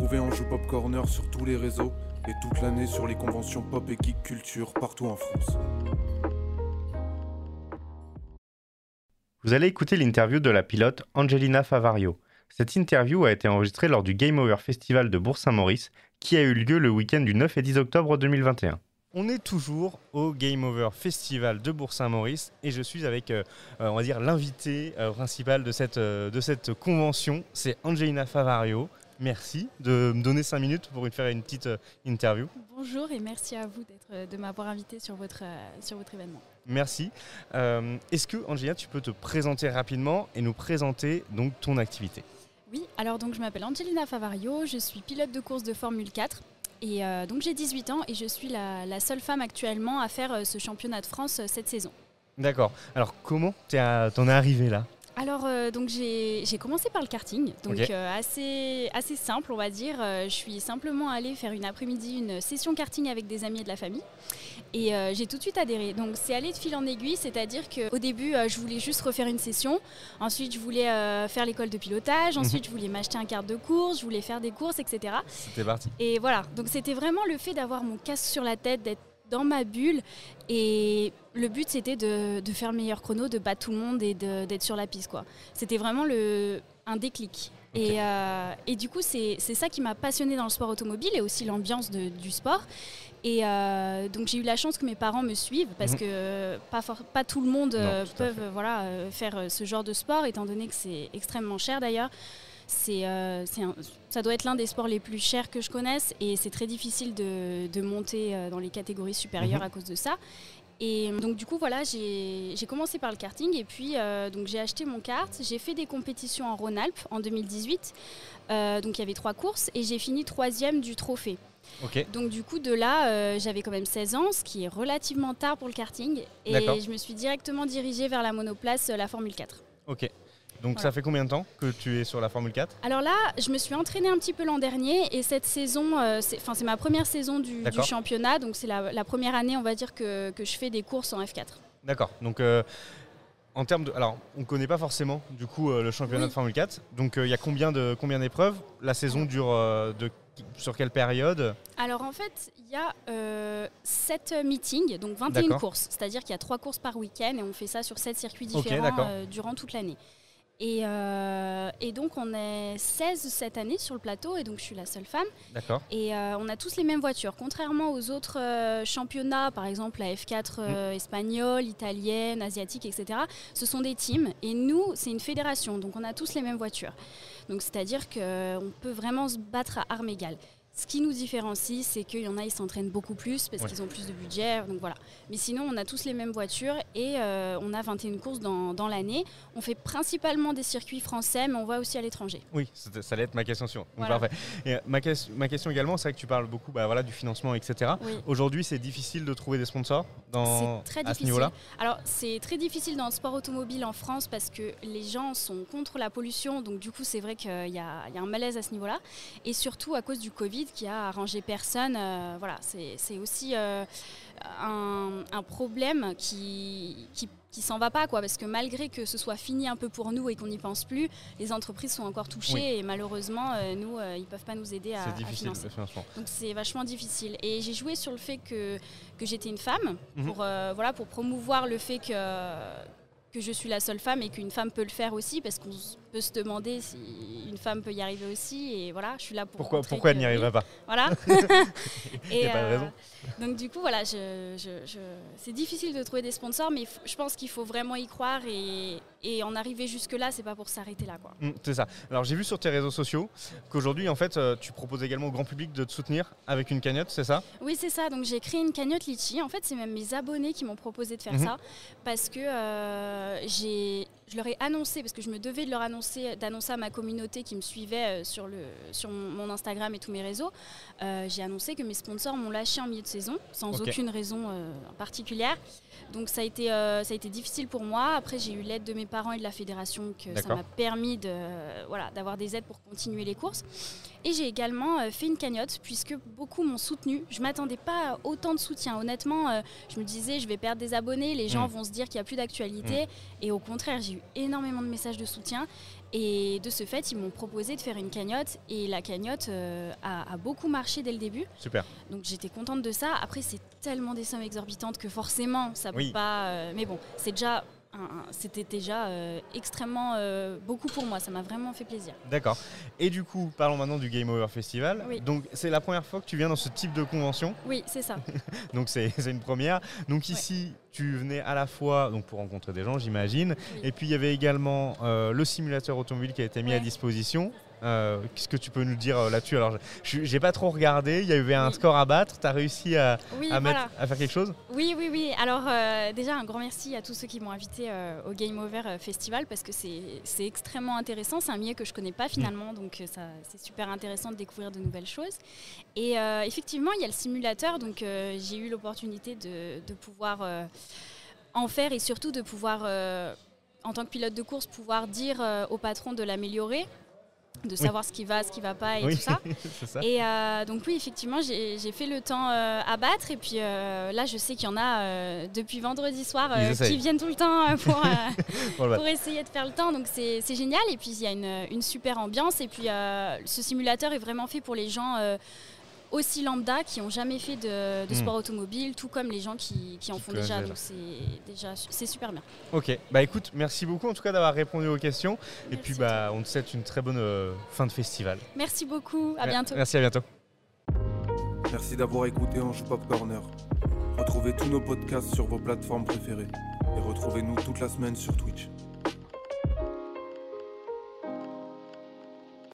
retrouver en joue Pop Corner sur tous les réseaux et toute l'année sur les conventions pop et geek culture partout en France. Vous allez écouter l'interview de la pilote Angelina Favario. Cette interview a été enregistrée lors du Game Over Festival de Bourg-Saint-Maurice qui a eu lieu le week-end du 9 et 10 octobre 2021. On est toujours au Game Over Festival de Bourg-Saint-Maurice et je suis avec, euh, euh, on va dire, l'invité euh, principal de cette, de cette convention, c'est Angelina Favario. Merci de me donner 5 minutes pour faire une petite interview. Bonjour et merci à vous de m'avoir invité sur votre, sur votre événement. Merci. Est-ce que, Angelina, tu peux te présenter rapidement et nous présenter donc ton activité? Oui, alors donc je m'appelle Angelina Favario, je suis pilote de course de Formule 4 et euh, donc j'ai 18 ans et je suis la, seule femme actuellement à faire euh, ce championnat de France euh, cette saison. D'accord. Alors comment t'en es arrivé là? Alors, euh, donc j'ai commencé par le karting, donc euh, assez, assez simple, on va dire. Euh, je suis simplement allée faire une après-midi, une session karting avec des amis et de la famille. Et j'ai tout de suite adhéré. Donc, c'est allé de fil en aiguille, c'est-à-dire qu'au début, je voulais juste refaire une session. Ensuite, je voulais faire l'école de pilotage. Mhm. Ensuite, je voulais m'acheter un carte de course. Je voulais faire des courses, etc. C'était parti. Et voilà. Donc, c'était vraiment le fait d'avoir mon casque sur la tête, d'être dans ma bulle. Et le but, c'était de, faire le meilleur chrono, de battre tout le monde et d'être sur la piste. quoi. C'était vraiment le, un déclic. Et, euh, et, du coup, c'est ça qui m'a passionné dans le sport automobile et aussi l'ambiance du sport. Et euh, donc j'ai eu la chance que mes parents me suivent parce mhm. que pas, pas tout le monde euh, peut voilà, faire ce genre de sport, étant donné que c'est extrêmement cher d'ailleurs. Euh, c'est, ça doit être l'un des sports les plus chers que je connaisse et c'est très difficile de, monter euh, dans les catégories supérieures mhm. à cause de ça. Et donc du coup voilà, j'ai, commencé par le karting et puis euh, donc j'ai acheté mon kart, j'ai fait des compétitions en Rhône-Alpes en 2018. donc il y avait trois courses et j'ai fini troisième du trophée. Donc du coup de là, j'avais quand même 16 ans, ce qui est relativement tard pour le karting. Et je me suis directement dirigée vers la monoplace, la Formule 4. Ok. Donc ça fait combien de temps que tu es sur la Formule 4 Alors là, je me suis entraînée un petit peu l'an dernier et cette saison, euh, c'est ma première saison du, championnat, donc c'est la, première année, on va dire, que, je fais des courses en F4. D'accord. Donc euh, en termes de, alors on ne connaît pas forcément du coup euh, le championnat de Formule 4. Donc il y a combien de combien d'épreuves? La saison dure de sur quelle période? Alors en fait, il y a 7 meetings, donc 21 courses. C'est-à-dire qu'il y a 3 courses par week-end et on fait ça sur 7 circuits différents durant toute l'année. Euh, et, donc on est 16 cette année sur le plateau et donc je suis la seule femme. D'accord. Et euh, on a tous les mêmes voitures. Contrairement aux autres euh, championnats, par exemple la F4 mm. espagnole, italienne, asiatique, etc., ce sont des teams. Et nous, c'est une fédération. Donc on a tous les mêmes voitures. Donc c'est-à-dire qu'on peut vraiment se battre à armes égales. Ce qui nous différencie, c'est qu'il y en a, ils s'entraînent beaucoup plus parce qu'ils ont plus de budget. Donc voilà. Mais sinon, on a tous les mêmes voitures et euh, on a 21 courses dans, dans l'année. On fait principalement des circuits français, mais on va aussi à l'étranger. Oui, ça allait être ma question. Parfait. Et euh, ma, ma, question également, c'est que tu parles beaucoup bah, voilà, du financement, etc. Aujourd'hui, c'est difficile de trouver des sponsors dans, très à ce niveau-là? Alors, c'est très difficile dans le sport automobile en France parce que les gens sont contre la pollution. Donc, du coup, c'est vrai qu'il y, y, a un malaise à ce niveau-là. Et surtout à cause du Covid qui a arrangé personne. Euh, voilà, c'est aussi euh, un, problème qui, qui, s'en va pas, quoi, parce que malgré que ce soit fini un peu pour nous et qu'on n'y pense plus, les entreprises sont encore touchées et malheureusement, euh, nous, ils peuvent pas nous aider à, financer. Donc c'est vachement difficile. Et j'ai joué sur le fait que, que j'étais une femme mhm. pour, voilà, pour promouvoir le fait que que je suis la seule femme et qu'une femme peut le faire aussi parce qu'on peut se demander si une femme peut y arriver aussi et voilà je suis là pour pourquoi pourquoi elle n'y arriverait pas voilà. Il n'y a pas de raison. euh, donc du coup voilà je, c'est difficile de trouver des sponsors mais je pense qu'il faut vraiment y croire et, et en arriver jusque là c'est pas pour s'arrêter là quoi. Mmh, c'est ça. Alors j'ai vu sur tes réseaux sociaux qu'aujourd'hui en fait euh, tu proposes également au grand public de te soutenir avec une cagnotte c'est ça? Oui c'est ça. Donc j'ai créé une cagnotte Litchi. En fait c'est même mes abonnés qui m'ont proposé de faire mmh ça parce que euh, j'ai je leur ai annoncé, parce que je me devais de leur annoncer, d'annoncer à ma communauté qui me suivait euh, sur, le, sur mon Instagram et tous mes réseaux, euh, j'ai annoncé que mes sponsors m'ont lâché en milieu de saison, sans aucune raison euh, particulière. Donc ça a, été, ça a été difficile pour moi. Après, j'ai eu l'aide de mes parents et de la fédération, que ça m'a permis de, voilà, d'avoir des aides pour continuer les courses. Et j'ai également fait une cagnotte, puisque beaucoup m'ont soutenu. Je ne m'attendais pas à autant de soutien. Honnêtement, je me disais, je vais perdre des abonnés, les gens hmm. vont se dire qu'il n'y a plus d'actualité. Hmm. Et au contraire, j'ai eu énormément de messages de soutien. Et de ce fait, ils m'ont proposé de faire une cagnotte et la cagnotte euh, a, a beaucoup marché dès le début. Super. Donc j'étais contente de ça. Après, c'est tellement des sommes exorbitantes que forcément, ça peut Oui. pas. euh, mais bon, c'est déjà. C'était déjà euh, extrêmement euh, beaucoup pour moi, ça m'a vraiment fait plaisir. D'accord. Et du coup, parlons maintenant du Game Over Festival. Oui. Donc, c'est la première fois que tu viens dans ce type de convention. Oui, c'est ça. Donc, c'est une première. Donc, ici, tu venais à la fois donc, pour rencontrer des gens, j'imagine. Oui. Et puis, il y avait également euh, le simulateur automobile qui a été mis à disposition. Euh, Qu'est-ce que tu peux nous dire euh, là-dessus? Alors, je- j'ai pas trop regardé. Il y avait un Oui. score à battre. Tu as réussi à, Oui, à, voilà. mettre, à faire quelque chose? Oui, oui, oui. Alors euh, déjà, un grand merci à tous ceux qui m'ont invité au Game Over Festival parce que c'est extrêmement intéressant. C'est un milieu que je connais pas finalement, donc c'est super intéressant de découvrir de nouvelles choses. Et effectivement, il y a le simulateur, donc j'ai eu l'opportunité de, de pouvoir en faire et surtout de pouvoir, en tant que pilote de course, pouvoir dire euh, au patron de l'améliorer, de savoir ce qui va, ce qui va pas et Oui. tout ça. Et euh, donc oui, effectivement, j'ai fait le temps euh, à battre. Et puis euh, là, je sais qu'il y en a depuis vendredi soir qui viennent tout le temps pour, essayer de faire le temps. Donc c'est génial. Et puis il y a une, une super ambiance. Et puis ce simulateur est vraiment fait pour les gens aussi lambda qui n'ont jamais fait de, de sport automobile, tout comme les gens qui, qui en font déjà. Donc c'est déjà c'est super bien. Ok, bah écoute, merci beaucoup en tout cas d'avoir répondu aux questions. Et puis bah on te souhaite une très bonne euh, fin de festival. Merci beaucoup. À bientôt. Merci, à bientôt. Merci d'avoir écouté Ange Pop Corner. Retrouvez tous nos podcasts sur vos plateformes préférées. Et retrouvez-nous toute la semaine sur Twitch.